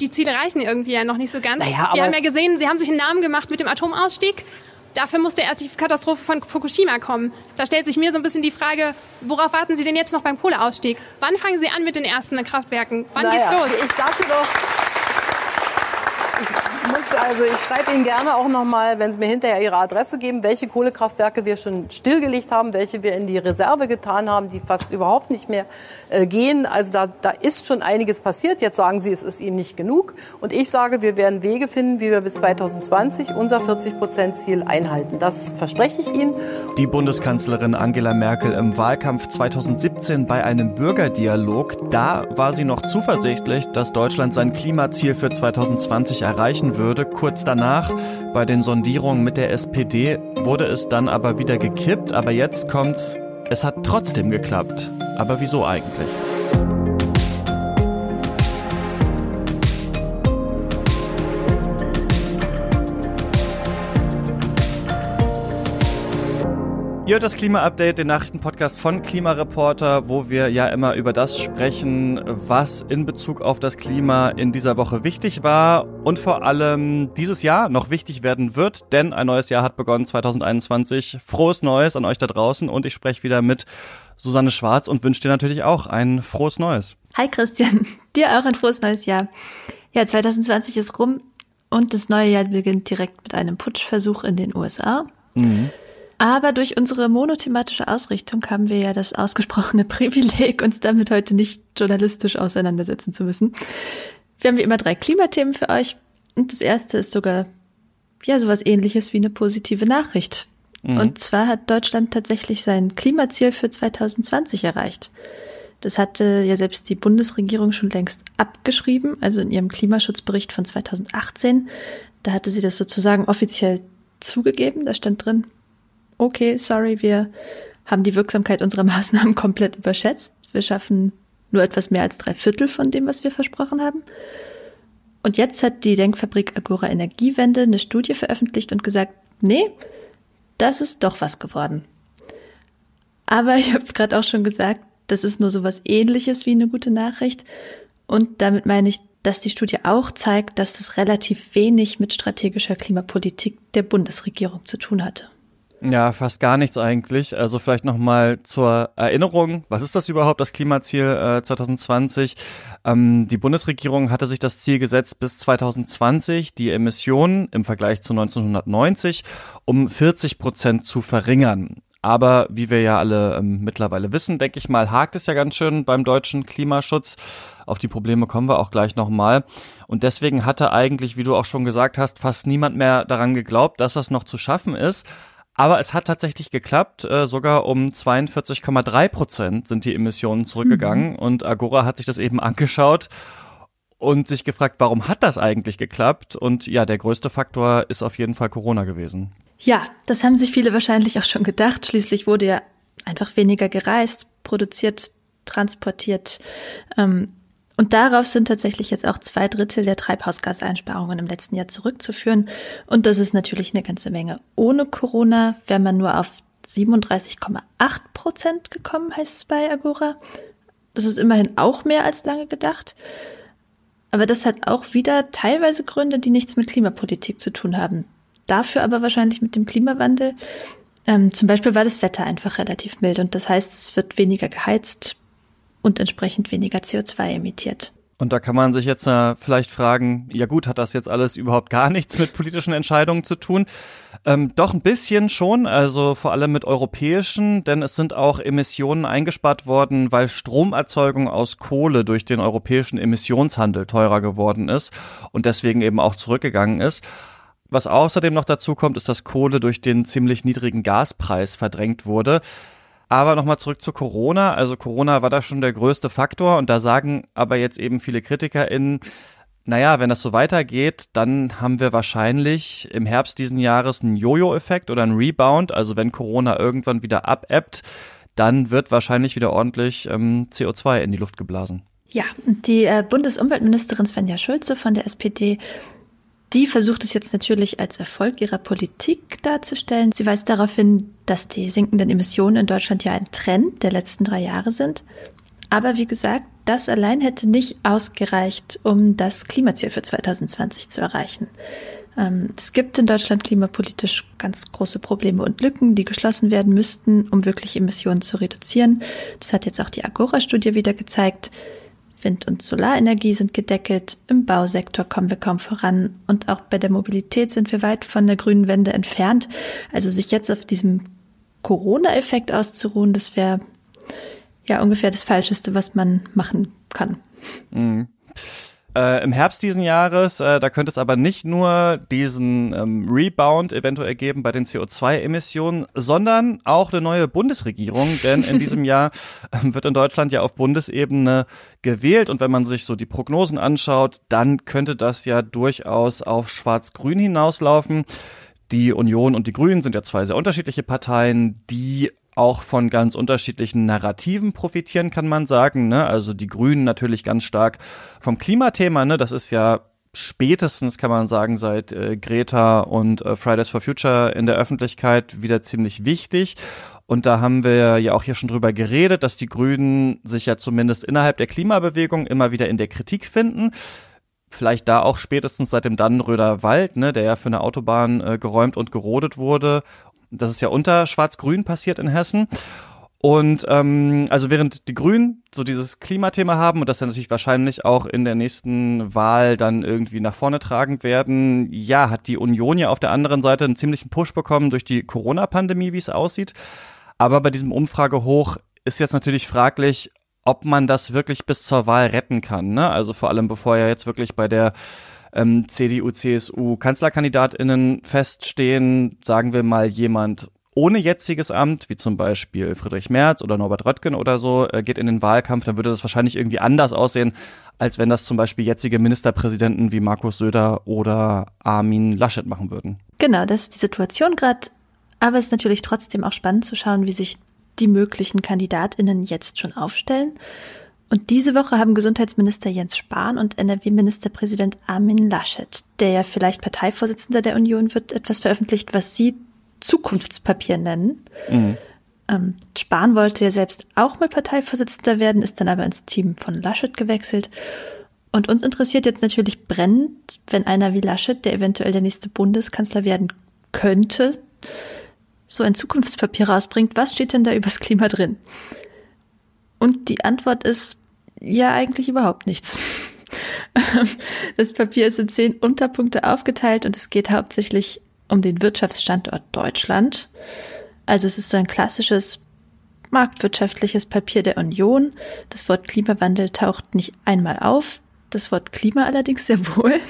die Ziele reichen irgendwie ja noch nicht so ganz. Naja, Wir haben ja gesehen, sie haben sich einen Namen gemacht mit dem Atomausstieg. Dafür musste erst die Katastrophe von Fukushima kommen. Da stellt sich mir so ein bisschen die Frage, worauf warten Sie denn jetzt noch beim Kohleausstieg? Wann fangen Sie an mit den ersten Kraftwerken? Wann Naja, geht's los? Ich sagte doch. Also, ich schreibe Ihnen gerne auch noch mal, wenn Sie mir hinterher Ihre Adresse geben, welche Kohlekraftwerke wir schon stillgelegt haben, welche wir in die Reserve getan haben, die fast überhaupt nicht mehr äh, gehen. Also da, da ist schon einiges passiert. Jetzt sagen Sie, es ist Ihnen nicht genug. Und ich sage, wir werden Wege finden, wie wir bis 2020 unser 40-Prozent-Ziel einhalten. Das verspreche ich Ihnen. Die Bundeskanzlerin Angela Merkel im Wahlkampf 2017 bei einem Bürgerdialog, da war sie noch zuversichtlich, dass Deutschland sein Klimaziel für 2020 erreichen würde. Kurz danach, bei den Sondierungen mit der SPD, wurde es dann aber wieder gekippt. Aber jetzt kommt's, es hat trotzdem geklappt. Aber wieso eigentlich? Ihr hört das Klima-Update, den Nachrichtenpodcast von Klimareporter, wo wir ja immer über das sprechen, was in Bezug auf das Klima in dieser Woche wichtig war und vor allem dieses Jahr noch wichtig werden wird, denn ein neues Jahr hat begonnen 2021. Frohes Neues an euch da draußen und ich spreche wieder mit Susanne Schwarz und wünsche dir natürlich auch ein frohes Neues. Hi Christian, dir auch ein frohes neues Jahr. Ja, 2020 ist rum und das neue Jahr beginnt direkt mit einem Putschversuch in den USA. Aber durch unsere monothematische Ausrichtung haben wir ja das ausgesprochene Privileg, uns damit heute nicht journalistisch auseinandersetzen zu müssen. Wir haben wie immer drei Klimathemen für euch und das erste ist sogar ja sowas ähnliches wie eine positive Nachricht. Und zwar hat Deutschland tatsächlich sein Klimaziel für 2020 erreicht. Das hatte ja selbst die Bundesregierung schon längst abgeschrieben, also in ihrem Klimaschutzbericht von 2018. Da hatte sie das sozusagen offiziell zugegeben. Da stand drin, okay, sorry, wir haben die Wirksamkeit unserer Maßnahmen komplett überschätzt. Wir schaffen nur etwas mehr als drei Viertel von dem, was wir versprochen haben. Und jetzt hat die Denkfabrik Agora Energiewende eine Studie veröffentlicht und gesagt, nee, das ist doch was geworden. Aber ich habe gerade auch schon gesagt, das ist nur sowas ähnliches wie eine gute Nachricht. Und damit meine ich, dass die Studie auch zeigt, dass das relativ wenig mit strategischer Klimapolitik der Bundesregierung zu tun hatte. Ja, fast gar nichts eigentlich. Also vielleicht nochmal zur Erinnerung, was ist das überhaupt, das Klimaziel äh, 2020? Ähm, die Bundesregierung hatte sich das Ziel gesetzt, bis 2020 die Emissionen im Vergleich zu 1990 um 40 Prozent zu verringern. Aber wie wir ja alle ähm, mittlerweile wissen, denke ich mal, hakt es ja ganz schön beim deutschen Klimaschutz. Auf die Probleme kommen wir auch gleich nochmal. Und deswegen hatte eigentlich, wie du auch schon gesagt hast, fast niemand mehr daran geglaubt, dass das noch zu schaffen ist. Aber es hat tatsächlich geklappt. Äh, sogar um 42,3 Prozent sind die Emissionen zurückgegangen. Und Agora hat sich das eben angeschaut und sich gefragt, warum hat das eigentlich geklappt? Und ja, der größte Faktor ist auf jeden Fall Corona gewesen. Ja, das haben sich viele wahrscheinlich auch schon gedacht. Schließlich wurde ja einfach weniger gereist, produziert, transportiert. Ähm, und darauf sind tatsächlich jetzt auch zwei Drittel der Treibhausgaseinsparungen im letzten Jahr zurückzuführen. Und das ist natürlich eine ganze Menge. Ohne Corona wäre man nur auf 37,8 Prozent gekommen, heißt es bei Agora. Das ist immerhin auch mehr als lange gedacht. Aber das hat auch wieder teilweise Gründe, die nichts mit Klimapolitik zu tun haben. Dafür aber wahrscheinlich mit dem Klimawandel. Ähm, zum Beispiel war das Wetter einfach relativ mild und das heißt, es wird weniger geheizt und entsprechend weniger CO2 emittiert. Und da kann man sich jetzt äh, vielleicht fragen, ja gut, hat das jetzt alles überhaupt gar nichts mit politischen Entscheidungen zu tun? Ähm, doch ein bisschen schon, also vor allem mit europäischen, denn es sind auch Emissionen eingespart worden, weil Stromerzeugung aus Kohle durch den europäischen Emissionshandel teurer geworden ist und deswegen eben auch zurückgegangen ist. Was außerdem noch dazu kommt, ist, dass Kohle durch den ziemlich niedrigen Gaspreis verdrängt wurde. Aber nochmal zurück zu Corona. Also Corona war da schon der größte Faktor und da sagen aber jetzt eben viele KritikerInnen, naja, wenn das so weitergeht, dann haben wir wahrscheinlich im Herbst diesen Jahres einen Jojo-Effekt oder einen Rebound. Also wenn Corona irgendwann wieder abebbt, dann wird wahrscheinlich wieder ordentlich ähm, CO2 in die Luft geblasen. Ja, die äh, Bundesumweltministerin Svenja Schulze von der SPD die versucht es jetzt natürlich als Erfolg ihrer Politik darzustellen. Sie weist darauf hin, dass die sinkenden Emissionen in Deutschland ja ein Trend der letzten drei Jahre sind. Aber wie gesagt, das allein hätte nicht ausgereicht, um das Klimaziel für 2020 zu erreichen. Ähm, es gibt in Deutschland klimapolitisch ganz große Probleme und Lücken, die geschlossen werden müssten, um wirklich Emissionen zu reduzieren. Das hat jetzt auch die Agora-Studie wieder gezeigt. Wind- und Solarenergie sind gedeckelt, im Bausektor kommen wir kaum voran und auch bei der Mobilität sind wir weit von der grünen Wende entfernt. Also sich jetzt auf diesem Corona-Effekt auszuruhen, das wäre ja ungefähr das Falscheste, was man machen kann. Mhm. Äh, Im Herbst diesen Jahres, äh, da könnte es aber nicht nur diesen ähm, Rebound eventuell geben bei den CO2-Emissionen, sondern auch eine neue Bundesregierung, denn in diesem Jahr äh, wird in Deutschland ja auf Bundesebene gewählt und wenn man sich so die Prognosen anschaut, dann könnte das ja durchaus auf Schwarz-Grün hinauslaufen. Die Union und die Grünen sind ja zwei sehr unterschiedliche Parteien, die auch von ganz unterschiedlichen Narrativen profitieren, kann man sagen. Ne? Also die Grünen natürlich ganz stark vom Klimathema. Ne? Das ist ja spätestens, kann man sagen, seit äh, Greta und äh, Fridays for Future in der Öffentlichkeit wieder ziemlich wichtig. Und da haben wir ja auch hier schon drüber geredet, dass die Grünen sich ja zumindest innerhalb der Klimabewegung immer wieder in der Kritik finden. Vielleicht da auch spätestens seit dem Dannenröder Wald, ne, der ja für eine Autobahn äh, geräumt und gerodet wurde das ist ja unter Schwarz-Grün passiert in Hessen. Und ähm, also während die Grünen so dieses Klimathema haben und das ja natürlich wahrscheinlich auch in der nächsten Wahl dann irgendwie nach vorne tragen werden, ja, hat die Union ja auf der anderen Seite einen ziemlichen Push bekommen durch die Corona-Pandemie, wie es aussieht. Aber bei diesem Umfragehoch ist jetzt natürlich fraglich, ob man das wirklich bis zur Wahl retten kann. Ne? Also vor allem bevor ja jetzt wirklich bei der ähm, CDU, CSU Kanzlerkandidatinnen feststehen, sagen wir mal jemand ohne jetziges Amt, wie zum Beispiel Friedrich Merz oder Norbert Röttgen oder so, äh, geht in den Wahlkampf, dann würde das wahrscheinlich irgendwie anders aussehen, als wenn das zum Beispiel jetzige Ministerpräsidenten wie Markus Söder oder Armin Laschet machen würden. Genau, das ist die Situation gerade. Aber es ist natürlich trotzdem auch spannend zu schauen, wie sich die möglichen KandidatInnen jetzt schon aufstellen. Und diese Woche haben Gesundheitsminister Jens Spahn und NRW-Ministerpräsident Armin Laschet, der ja vielleicht Parteivorsitzender der Union wird, etwas veröffentlicht, was sie Zukunftspapier nennen. Mhm. Ähm, Spahn wollte ja selbst auch mal Parteivorsitzender werden, ist dann aber ins Team von Laschet gewechselt. Und uns interessiert jetzt natürlich brennend, wenn einer wie Laschet, der eventuell der nächste Bundeskanzler werden könnte, so ein Zukunftspapier rausbringt, was steht denn da übers Klima drin? Und die Antwort ist ja eigentlich überhaupt nichts. Das Papier ist in zehn Unterpunkte aufgeteilt und es geht hauptsächlich um den Wirtschaftsstandort Deutschland. Also es ist so ein klassisches marktwirtschaftliches Papier der Union. Das Wort Klimawandel taucht nicht einmal auf, das Wort Klima allerdings sehr wohl.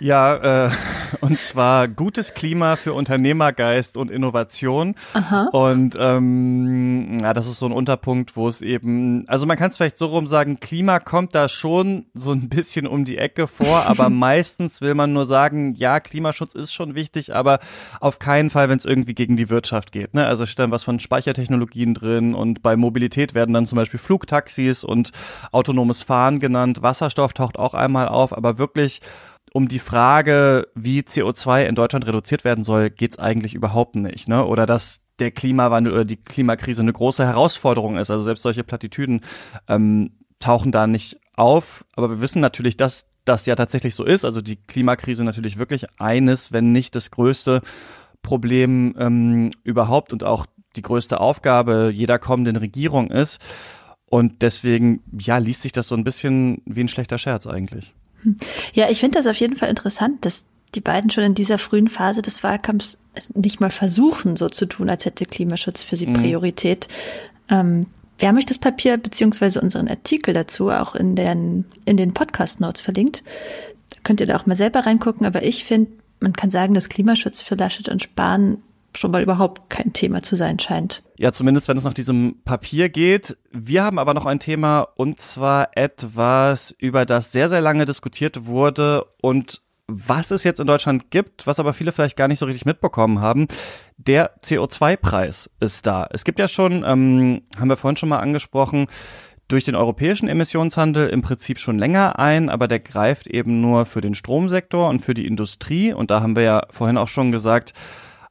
Ja, äh, und zwar gutes Klima für Unternehmergeist und Innovation. Aha. Und ähm, ja, das ist so ein Unterpunkt, wo es eben, also man kann es vielleicht so rum sagen, Klima kommt da schon so ein bisschen um die Ecke vor, aber meistens will man nur sagen, ja, Klimaschutz ist schon wichtig, aber auf keinen Fall, wenn es irgendwie gegen die Wirtschaft geht. Ne? Also steht dann was von Speichertechnologien drin und bei Mobilität werden dann zum Beispiel Flugtaxis und autonomes Fahren genannt. Wasserstoff taucht auch einmal auf, aber wirklich um die Frage, wie CO2 in Deutschland reduziert werden soll, geht's eigentlich überhaupt nicht. Ne? Oder dass der Klimawandel oder die Klimakrise eine große Herausforderung ist. Also selbst solche Plattitüden ähm, tauchen da nicht auf. Aber wir wissen natürlich, dass das ja tatsächlich so ist. Also die Klimakrise natürlich wirklich eines, wenn nicht das größte Problem ähm, überhaupt und auch die größte Aufgabe jeder kommenden Regierung ist. Und deswegen, ja, liest sich das so ein bisschen wie ein schlechter Scherz eigentlich. Ja, ich finde das auf jeden Fall interessant, dass die beiden schon in dieser frühen Phase des Wahlkampfs nicht mal versuchen, so zu tun, als hätte Klimaschutz für sie mhm. Priorität. Ähm, wir haben euch das Papier beziehungsweise unseren Artikel dazu auch in den, in den Podcast-Notes verlinkt. Da könnt ihr da auch mal selber reingucken, aber ich finde, man kann sagen, dass Klimaschutz für Laschet und Spahn schon mal überhaupt kein Thema zu sein scheint. Ja, zumindest wenn es nach diesem Papier geht. Wir haben aber noch ein Thema und zwar etwas, über das sehr, sehr lange diskutiert wurde und was es jetzt in Deutschland gibt, was aber viele vielleicht gar nicht so richtig mitbekommen haben. Der CO2-Preis ist da. Es gibt ja schon, ähm, haben wir vorhin schon mal angesprochen, durch den europäischen Emissionshandel im Prinzip schon länger ein, aber der greift eben nur für den Stromsektor und für die Industrie. Und da haben wir ja vorhin auch schon gesagt,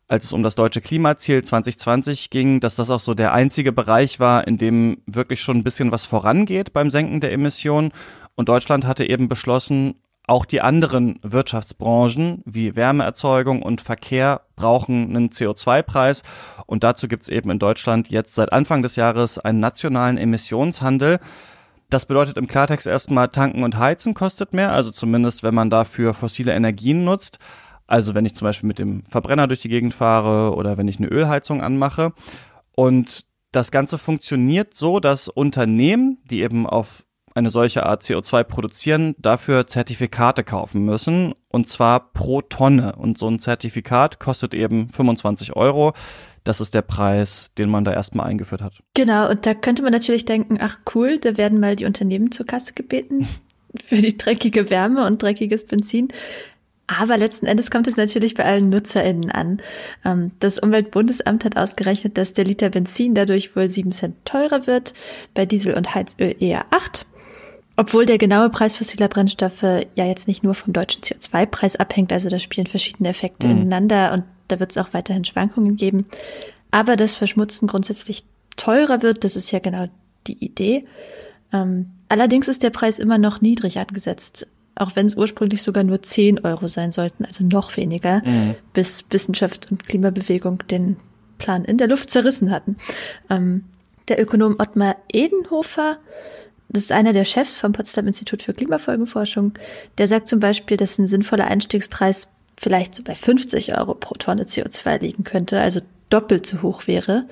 als es um das deutsche Klimaziel 2020 ging, dass das auch so der einzige Bereich war, in dem wirklich schon ein bisschen was vorangeht beim Senken der Emissionen. Und Deutschland hatte eben beschlossen, auch die anderen Wirtschaftsbranchen wie Wärmeerzeugung und Verkehr brauchen einen CO2-Preis. Und dazu gibt's eben in Deutschland jetzt seit Anfang des Jahres einen nationalen Emissionshandel. Das bedeutet im Klartext erstmal, tanken und heizen kostet mehr, also zumindest wenn man dafür fossile Energien nutzt. Also wenn ich zum Beispiel mit dem Verbrenner durch die Gegend fahre oder wenn ich eine Ölheizung anmache. Und das Ganze funktioniert so, dass Unternehmen, die eben auf eine solche Art CO2 produzieren, dafür Zertifikate kaufen müssen und zwar pro Tonne. Und so ein Zertifikat kostet eben 25 Euro. Das ist der Preis, den man da erstmal eingeführt hat. Genau, und da könnte man natürlich denken, ach cool, da werden mal die Unternehmen zur Kasse gebeten für die dreckige Wärme und dreckiges Benzin. Aber letzten Endes kommt es natürlich bei allen NutzerInnen an. Ähm, das Umweltbundesamt hat ausgerechnet, dass der Liter Benzin dadurch wohl sieben Cent teurer wird, bei Diesel und Heizöl eher acht. Obwohl der genaue Preis fossiler Brennstoffe ja jetzt nicht nur vom deutschen CO2-Preis abhängt, also da spielen verschiedene Effekte mhm. ineinander und da wird es auch weiterhin Schwankungen geben. Aber dass Verschmutzen grundsätzlich teurer wird, das ist ja genau die Idee. Ähm, allerdings ist der Preis immer noch niedrig angesetzt, auch wenn es ursprünglich sogar nur 10 Euro sein sollten, also noch weniger, mhm. bis Wissenschaft und Klimabewegung den Plan in der Luft zerrissen hatten. Ähm, der Ökonom Ottmar Edenhofer das ist einer der Chefs vom Potsdam Institut für Klimafolgenforschung. Der sagt zum Beispiel, dass ein sinnvoller Einstiegspreis vielleicht so bei 50 Euro pro Tonne CO2 liegen könnte, also doppelt so hoch wäre.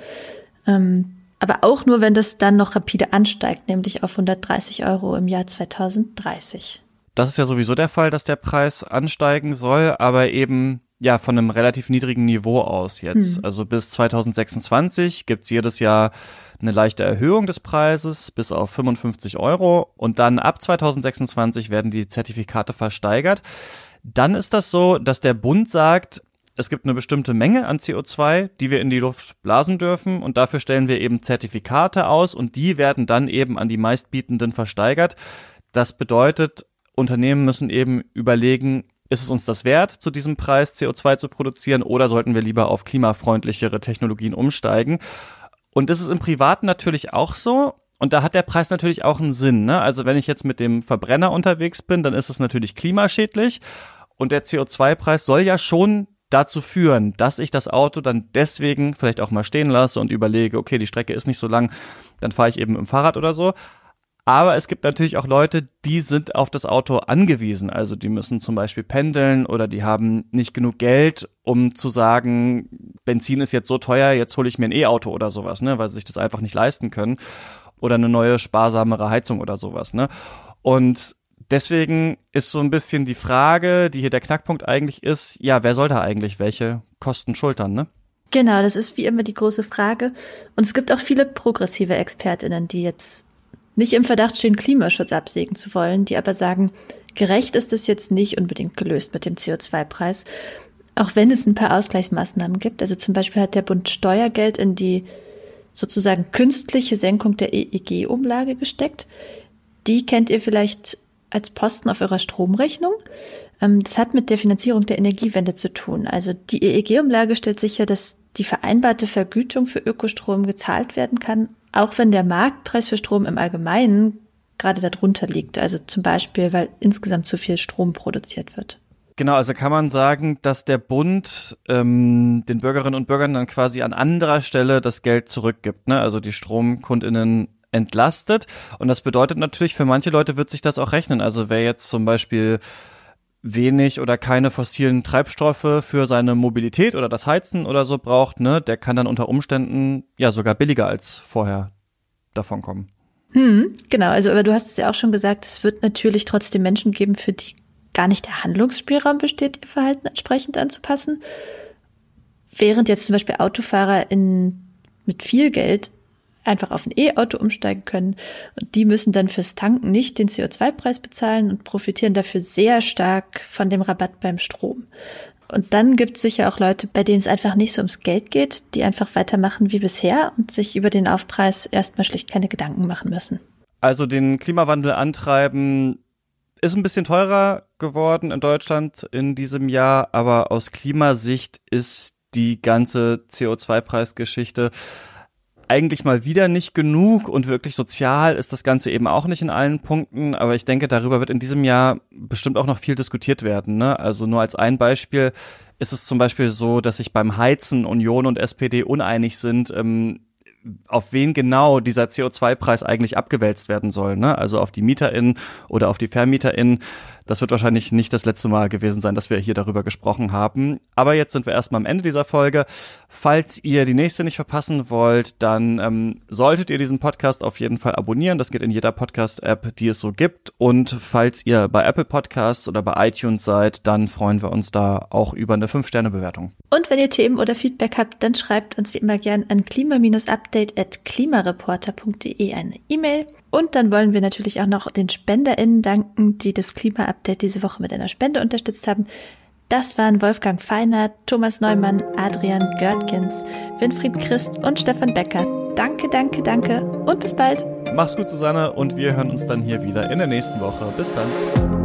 Ähm, aber auch nur, wenn das dann noch rapide ansteigt, nämlich auf 130 Euro im Jahr 2030. Das ist ja sowieso der Fall, dass der Preis ansteigen soll, aber eben ja von einem relativ niedrigen Niveau aus jetzt. Hm. Also bis 2026 gibt's jedes Jahr eine leichte Erhöhung des Preises bis auf 55 Euro und dann ab 2026 werden die Zertifikate versteigert. Dann ist das so, dass der Bund sagt, es gibt eine bestimmte Menge an CO2, die wir in die Luft blasen dürfen und dafür stellen wir eben Zertifikate aus und die werden dann eben an die meistbietenden versteigert. Das bedeutet, Unternehmen müssen eben überlegen, ist es uns das wert, zu diesem Preis CO2 zu produzieren oder sollten wir lieber auf klimafreundlichere Technologien umsteigen? Und das ist im Privaten natürlich auch so. Und da hat der Preis natürlich auch einen Sinn. Ne? Also wenn ich jetzt mit dem Verbrenner unterwegs bin, dann ist es natürlich klimaschädlich. Und der CO2-Preis soll ja schon dazu führen, dass ich das Auto dann deswegen vielleicht auch mal stehen lasse und überlege, okay, die Strecke ist nicht so lang, dann fahre ich eben im Fahrrad oder so. Aber es gibt natürlich auch Leute, die sind auf das Auto angewiesen. Also die müssen zum Beispiel pendeln oder die haben nicht genug Geld, um zu sagen, Benzin ist jetzt so teuer, jetzt hole ich mir ein E-Auto oder sowas, ne, weil sie sich das einfach nicht leisten können. Oder eine neue sparsamere Heizung oder sowas, ne. Und deswegen ist so ein bisschen die Frage, die hier der Knackpunkt eigentlich ist, ja, wer soll da eigentlich welche Kosten schultern, ne? Genau, das ist wie immer die große Frage. Und es gibt auch viele progressive ExpertInnen, die jetzt nicht im Verdacht stehen, Klimaschutz absägen zu wollen, die aber sagen, gerecht ist es jetzt nicht unbedingt gelöst mit dem CO2-Preis, auch wenn es ein paar Ausgleichsmaßnahmen gibt. Also zum Beispiel hat der Bund Steuergeld in die sozusagen künstliche Senkung der EEG-Umlage gesteckt. Die kennt ihr vielleicht als Posten auf eurer Stromrechnung. Ähm, das hat mit der Finanzierung der Energiewende zu tun. Also die EEG-Umlage stellt sicher, dass die vereinbarte Vergütung für Ökostrom gezahlt werden kann, auch wenn der Marktpreis für Strom im Allgemeinen gerade darunter liegt. Also zum Beispiel, weil insgesamt zu viel Strom produziert wird. Genau, also kann man sagen, dass der Bund ähm, den Bürgerinnen und Bürgern dann quasi an anderer Stelle das Geld zurückgibt, ne? Also die Stromkundinnen entlastet. Und das bedeutet natürlich, für manche Leute wird sich das auch rechnen. Also wer jetzt zum Beispiel wenig oder keine fossilen Treibstoffe für seine Mobilität oder das Heizen oder so braucht, ne, der kann dann unter Umständen ja sogar billiger als vorher davon kommen. Hm, genau, also aber du hast es ja auch schon gesagt, es wird natürlich trotzdem Menschen geben, für die gar nicht der Handlungsspielraum besteht, ihr Verhalten entsprechend anzupassen. Während jetzt zum Beispiel Autofahrer in, mit viel Geld einfach auf ein E-Auto umsteigen können. Und die müssen dann fürs Tanken nicht den CO2-Preis bezahlen und profitieren dafür sehr stark von dem Rabatt beim Strom. Und dann gibt es sicher auch Leute, bei denen es einfach nicht so ums Geld geht, die einfach weitermachen wie bisher und sich über den Aufpreis erstmal schlicht keine Gedanken machen müssen. Also den Klimawandel antreiben ist ein bisschen teurer geworden in Deutschland in diesem Jahr, aber aus Klimasicht ist die ganze CO2-Preisgeschichte eigentlich mal wieder nicht genug und wirklich sozial ist das Ganze eben auch nicht in allen Punkten. Aber ich denke, darüber wird in diesem Jahr bestimmt auch noch viel diskutiert werden. Ne? Also nur als ein Beispiel ist es zum Beispiel so, dass sich beim Heizen Union und SPD uneinig sind, ähm, auf wen genau dieser CO2-Preis eigentlich abgewälzt werden soll. Ne? Also auf die MieterInnen oder auf die VermieterInnen. Das wird wahrscheinlich nicht das letzte Mal gewesen sein, dass wir hier darüber gesprochen haben. Aber jetzt sind wir erstmal am Ende dieser Folge. Falls ihr die nächste nicht verpassen wollt, dann ähm, solltet ihr diesen Podcast auf jeden Fall abonnieren. Das geht in jeder Podcast-App, die es so gibt. Und falls ihr bei Apple Podcasts oder bei iTunes seid, dann freuen wir uns da auch über eine 5-Sterne-Bewertung. Und wenn ihr Themen oder Feedback habt, dann schreibt uns wie immer gern an klima-update at klimareporter.de eine E-Mail. Und dann wollen wir natürlich auch noch den SpenderInnen danken, die das Klima-Update diese Woche mit einer Spende unterstützt haben. Das waren Wolfgang Feiner, Thomas Neumann, Adrian Görtgens, Winfried Christ und Stefan Becker. Danke, danke, danke und bis bald. Mach's gut, Susanne, und wir hören uns dann hier wieder in der nächsten Woche. Bis dann.